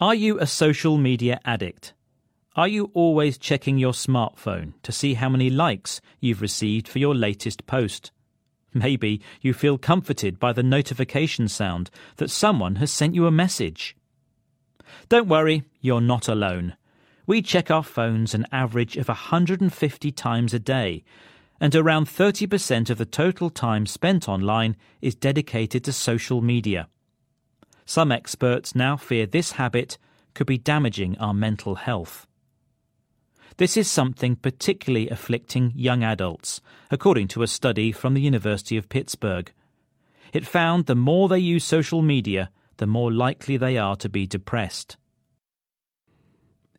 Are you a social media addict? Are you always checking your smartphone to see how many likes you've received for your latest post? Maybe you feel comforted by the notification sound that someone has sent you a message. Don't worry, you're not alone. We check our phones an average of 150 times a day, and around 30% of the total time spent online is dedicated to social media. Some experts now fear this habit could be damaging our mental health. This is something particularly afflicting young adults, according to a study from the University of Pittsburgh. It found the more they use social media, the more likely they are to be depressed.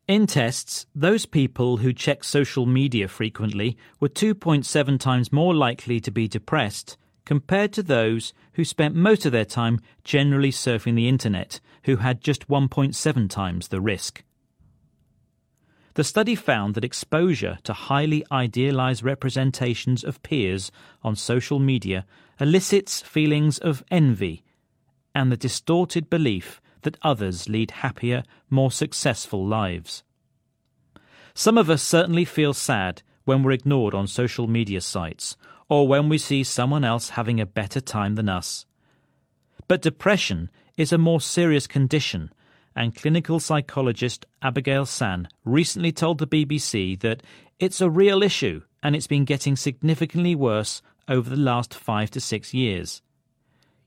In tests, those people who check social media frequently were 2.7 times more likely to be depressed compared to those who spent most of their time generally surfing the internet, who had just 1.7 times the risk. The study found that exposure to highly idealized representations of peers on social media elicits feelings of envy and the distorted belief that others lead happier, more successful lives. Some of us certainly feel sad when we're ignored on social media sites or when we see someone else having a better time than us. But depression is a more serious condition, and clinical psychologist Abigail San recently told the BBC that it's a real issue and it's been getting significantly worse over the last five to six years.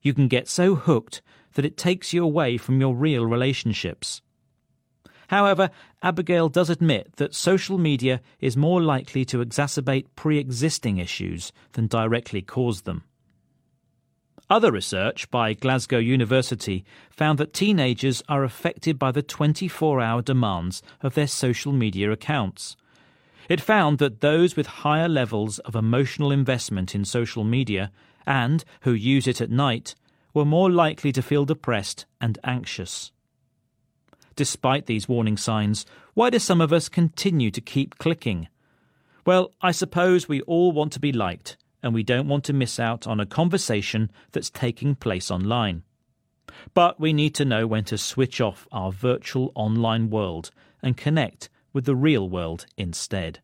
You can get so hooked that it takes you away from your real relationships. However, Abigail does admit that social media is more likely to exacerbate pre existing issues than directly cause them. Other research by Glasgow University found that teenagers are affected by the 24 hour demands of their social media accounts. It found that those with higher levels of emotional investment in social media and who use it at night were more likely to feel depressed and anxious. Despite these warning signs, why do some of us continue to keep clicking? Well, I suppose we all want to be liked, and we don't want to miss out on a conversation that's taking place online. But we need to know when to switch off our virtual online world and connect with the real world instead.